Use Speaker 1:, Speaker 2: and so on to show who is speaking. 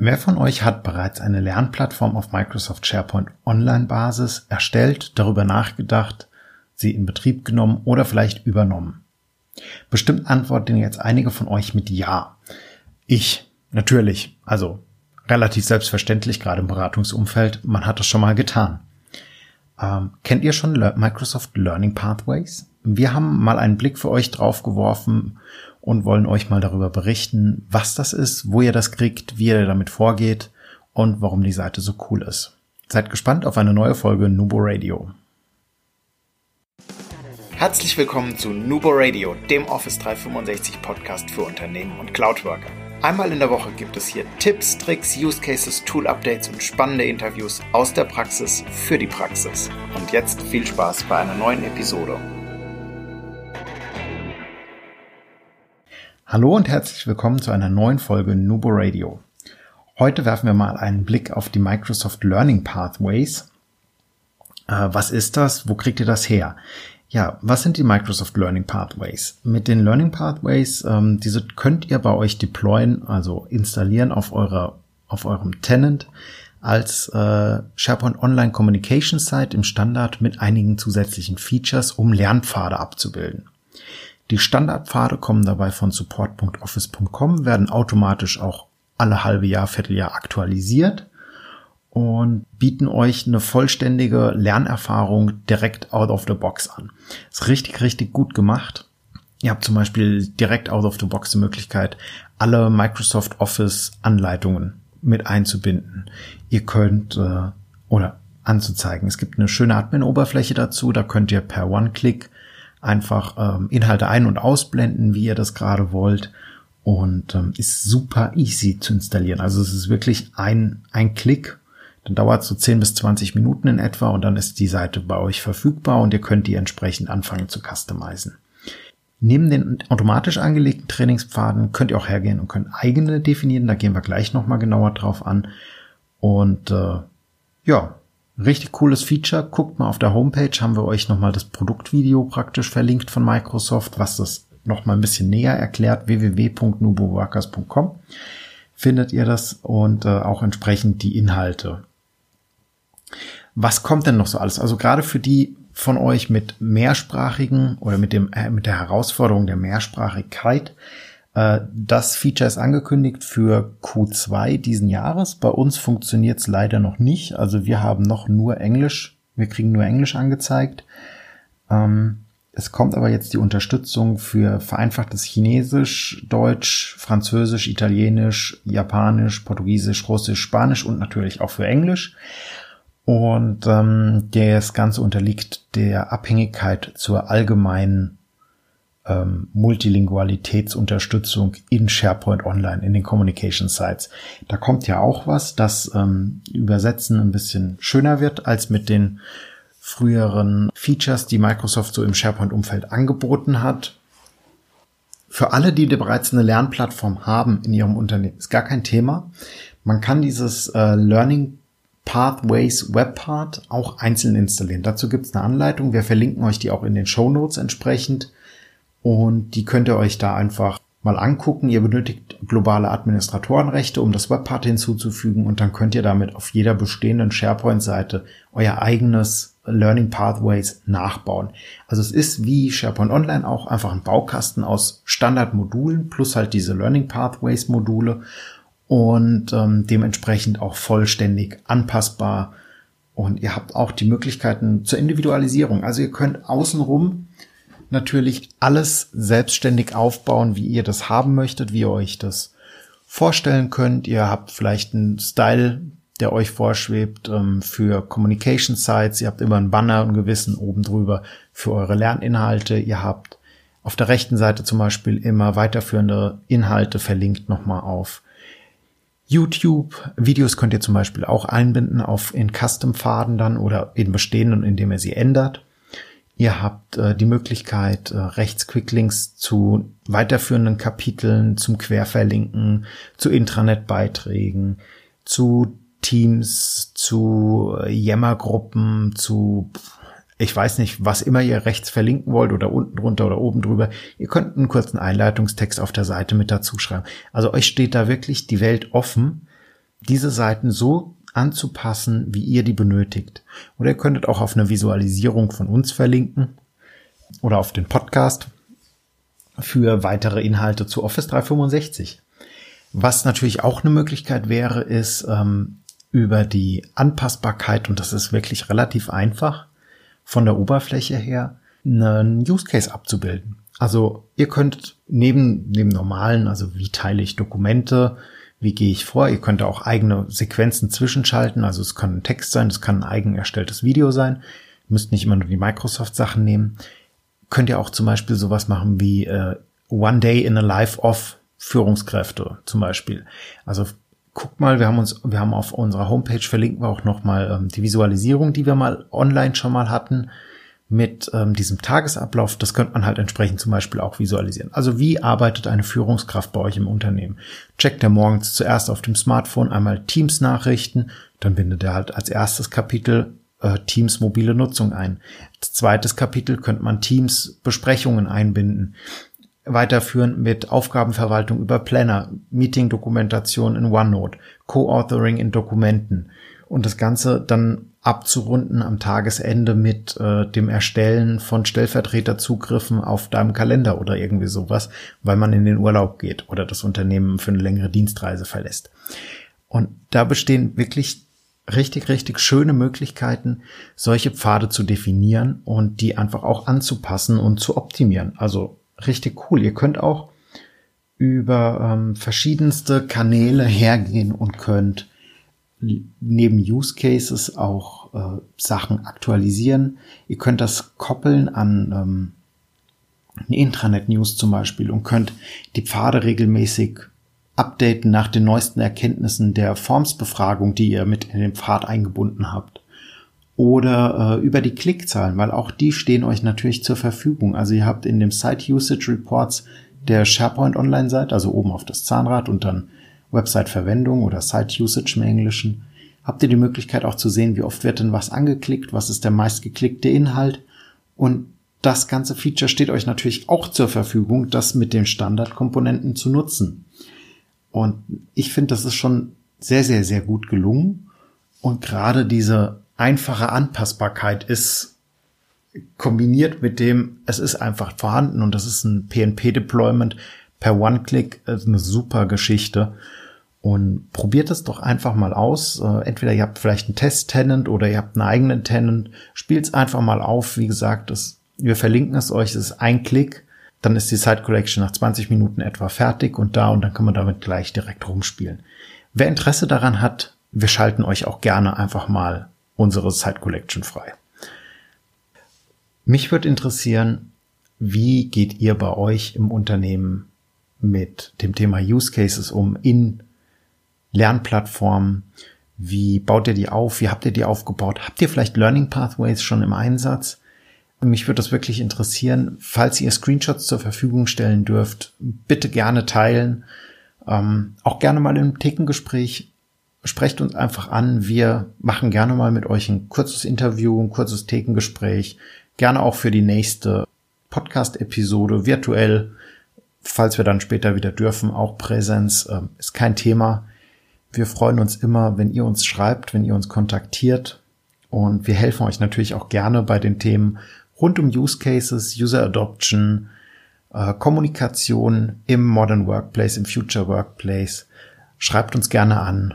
Speaker 1: Wer von euch hat bereits eine Lernplattform auf Microsoft SharePoint Online-Basis erstellt, darüber nachgedacht, sie in Betrieb genommen oder vielleicht übernommen? Bestimmt antworten jetzt einige von euch mit Ja. Ich, natürlich, also relativ selbstverständlich, gerade im Beratungsumfeld, man hat das schon mal getan. Ähm, kennt ihr schon Microsoft Learning Pathways? Wir haben mal einen Blick für euch drauf geworfen und wollen euch mal darüber berichten, was das ist, wo ihr das kriegt, wie ihr damit vorgeht und warum die Seite so cool ist. Seid gespannt auf eine neue Folge Nubo Radio. Herzlich willkommen zu Nubo Radio, dem Office 365 Podcast für Unternehmen und Cloudworker. Einmal in der Woche gibt es hier Tipps, Tricks, Use Cases, Tool Updates und spannende Interviews aus der Praxis für die Praxis. Und jetzt viel Spaß bei einer neuen Episode. Hallo und herzlich willkommen zu einer neuen Folge Nubo Radio. Heute werfen wir mal einen Blick auf die Microsoft Learning Pathways. Äh, was ist das? Wo kriegt ihr das her? Ja, was sind die Microsoft Learning Pathways? Mit den Learning Pathways, ähm, diese könnt ihr bei euch deployen, also installieren auf eurer, auf eurem Tenant als äh, SharePoint Online Communication Site im Standard mit einigen zusätzlichen Features, um Lernpfade abzubilden. Die Standardpfade kommen dabei von support.office.com, werden automatisch auch alle halbe Jahr, Vierteljahr aktualisiert und bieten euch eine vollständige Lernerfahrung direkt out of the box an. Ist richtig, richtig gut gemacht. Ihr habt zum Beispiel direkt out of the box die Möglichkeit, alle Microsoft Office Anleitungen mit einzubinden. Ihr könnt äh, oder anzuzeigen. Es gibt eine schöne Admin-Oberfläche dazu. Da könnt ihr per One-Click einfach ähm, Inhalte ein- und ausblenden, wie ihr das gerade wollt. Und ähm, ist super easy zu installieren. Also es ist wirklich ein, ein Klick. Dann dauert es so 10 bis 20 Minuten in etwa und dann ist die Seite bei euch verfügbar und ihr könnt die entsprechend anfangen zu customizen. Neben den automatisch angelegten Trainingspfaden könnt ihr auch hergehen und könnt eigene definieren. Da gehen wir gleich nochmal genauer drauf an. Und äh, ja, Richtig cooles Feature. Guckt mal auf der Homepage, haben wir euch nochmal das Produktvideo praktisch verlinkt von Microsoft, was das nochmal ein bisschen näher erklärt. www.nuboworkers.com findet ihr das und äh, auch entsprechend die Inhalte. Was kommt denn noch so alles? Also gerade für die von euch mit mehrsprachigen oder mit dem äh, mit der Herausforderung der Mehrsprachigkeit äh, das Feature ist angekündigt für Q2 diesen Jahres. Bei uns funktioniert es leider noch nicht. Also wir haben noch nur Englisch. Wir kriegen nur Englisch angezeigt. Ähm, es kommt aber jetzt die Unterstützung für vereinfachtes Chinesisch, Deutsch, Französisch, Italienisch, Japanisch, Portugiesisch, Russisch, Spanisch und natürlich auch für Englisch. Und ähm, das Ganze unterliegt der Abhängigkeit zur allgemeinen ähm, Multilingualitätsunterstützung in SharePoint Online, in den Communication Sites. Da kommt ja auch was, das ähm, Übersetzen ein bisschen schöner wird als mit den früheren Features, die Microsoft so im SharePoint-Umfeld angeboten hat. Für alle, die bereits eine Lernplattform haben in ihrem Unternehmen, ist gar kein Thema. Man kann dieses äh, Learning Pathways Webpart auch einzeln installieren. Dazu gibt es eine Anleitung. Wir verlinken euch die auch in den Show Notes entsprechend. Und die könnt ihr euch da einfach mal angucken. Ihr benötigt globale Administratorenrechte, um das Webpart hinzuzufügen und dann könnt ihr damit auf jeder bestehenden SharePoint-Seite euer eigenes Learning Pathways nachbauen. Also es ist wie SharePoint Online auch einfach ein Baukasten aus Standardmodulen plus halt diese Learning Pathways Module und ähm, dementsprechend auch vollständig anpassbar. Und ihr habt auch die Möglichkeiten zur Individualisierung. Also ihr könnt außenrum natürlich alles selbstständig aufbauen, wie ihr das haben möchtet, wie ihr euch das vorstellen könnt. Ihr habt vielleicht einen Style, der euch vorschwebt ähm, für Communication Sites. Ihr habt immer einen Banner und Gewissen oben drüber für eure Lerninhalte. Ihr habt auf der rechten Seite zum Beispiel immer weiterführende Inhalte verlinkt nochmal auf YouTube. Videos könnt ihr zum Beispiel auch einbinden auf in Custom-Pfaden dann oder in bestehenden, indem ihr sie ändert. Ihr habt äh, die Möglichkeit, äh, rechts zu weiterführenden Kapiteln, zum Querverlinken, zu Intranet-Beiträgen, zu Teams, zu äh, Yammer-Gruppen, zu ich weiß nicht, was immer ihr rechts verlinken wollt oder unten drunter oder oben drüber. Ihr könnt einen kurzen Einleitungstext auf der Seite mit dazu schreiben. Also euch steht da wirklich die Welt offen, diese Seiten so anzupassen, wie ihr die benötigt. Oder ihr könntet auch auf eine Visualisierung von uns verlinken oder auf den Podcast für weitere Inhalte zu Office 365. Was natürlich auch eine Möglichkeit wäre, ist ähm, über die Anpassbarkeit, und das ist wirklich relativ einfach, von der Oberfläche her einen Use Case abzubilden. Also ihr könnt neben dem normalen, also wie teile ich Dokumente, wie gehe ich vor, ihr könnt auch eigene Sequenzen zwischenschalten, also es kann ein Text sein, es kann ein eigen erstelltes Video sein, ihr müsst nicht immer nur die Microsoft-Sachen nehmen. Könnt ihr auch zum Beispiel sowas machen wie äh, One Day in a Life of Führungskräfte zum Beispiel. Also guckt mal, wir haben uns, wir haben auf unserer Homepage verlinken wir auch nochmal ähm, die Visualisierung, die wir mal online schon mal hatten mit ähm, diesem Tagesablauf. Das könnte man halt entsprechend zum Beispiel auch visualisieren. Also wie arbeitet eine Führungskraft bei euch im Unternehmen? Checkt er morgens zuerst auf dem Smartphone einmal Teams-Nachrichten, dann bindet er halt als erstes Kapitel äh, Teams mobile Nutzung ein. Als zweites Kapitel könnte man Teams Besprechungen einbinden weiterführen mit Aufgabenverwaltung über Planner, Meeting-Dokumentation in OneNote, Co-Authoring in Dokumenten und das Ganze dann abzurunden am Tagesende mit äh, dem Erstellen von Stellvertreterzugriffen auf deinem Kalender oder irgendwie sowas, weil man in den Urlaub geht oder das Unternehmen für eine längere Dienstreise verlässt. Und da bestehen wirklich richtig, richtig schöne Möglichkeiten, solche Pfade zu definieren und die einfach auch anzupassen und zu optimieren. Also richtig cool. Ihr könnt auch über ähm, verschiedenste Kanäle hergehen und könnt neben Use Cases auch äh, Sachen aktualisieren. Ihr könnt das koppeln an ähm, Intranet-News zum Beispiel und könnt die Pfade regelmäßig updaten nach den neuesten Erkenntnissen der Formsbefragung, die ihr mit in den Pfad eingebunden habt oder äh, über die Klickzahlen, weil auch die stehen euch natürlich zur Verfügung. Also ihr habt in dem Site Usage Reports der SharePoint Online-Seite, also oben auf das Zahnrad und dann Website-Verwendung oder Site Usage im Englischen, habt ihr die Möglichkeit auch zu sehen, wie oft wird denn was angeklickt, was ist der meistgeklickte Inhalt und das ganze Feature steht euch natürlich auch zur Verfügung, das mit den Standardkomponenten zu nutzen. Und ich finde, das ist schon sehr, sehr, sehr gut gelungen. Und gerade diese einfache Anpassbarkeit ist kombiniert mit dem, es ist einfach vorhanden und das ist ein PNP-Deployment per One-Click, eine super Geschichte. Und probiert es doch einfach mal aus. Äh, entweder ihr habt vielleicht einen Test-Tenant oder ihr habt einen eigenen Tenant. Spielt es einfach mal auf. Wie gesagt, das, wir verlinken es euch. Es ist ein Klick. Dann ist die Site Collection nach 20 Minuten etwa fertig und da und dann kann man damit gleich direkt rumspielen. Wer Interesse daran hat, wir schalten euch auch gerne einfach mal unsere Site Collection frei. Mich würde interessieren, wie geht ihr bei euch im Unternehmen mit dem Thema Use Cases um in Lernplattformen? Wie baut ihr die auf? Wie habt ihr die aufgebaut? Habt ihr vielleicht Learning Pathways schon im Einsatz? Mich würde das wirklich interessieren. Falls ihr Screenshots zur Verfügung stellen dürft, bitte gerne teilen. Ähm, auch gerne mal im Thekengespräch sprecht uns einfach an. Wir machen gerne mal mit euch ein kurzes Interview, ein kurzes Thekengespräch. Gerne auch für die nächste Podcast-Episode virtuell. Falls wir dann später wieder dürfen, auch Präsenz ähm, ist kein Thema. Wir freuen uns immer, wenn ihr uns schreibt, wenn ihr uns kontaktiert. Und wir helfen euch natürlich auch gerne bei den Themen rund um Use Cases, User Adoption, äh, Kommunikation im Modern Workplace, im Future Workplace. Schreibt uns gerne an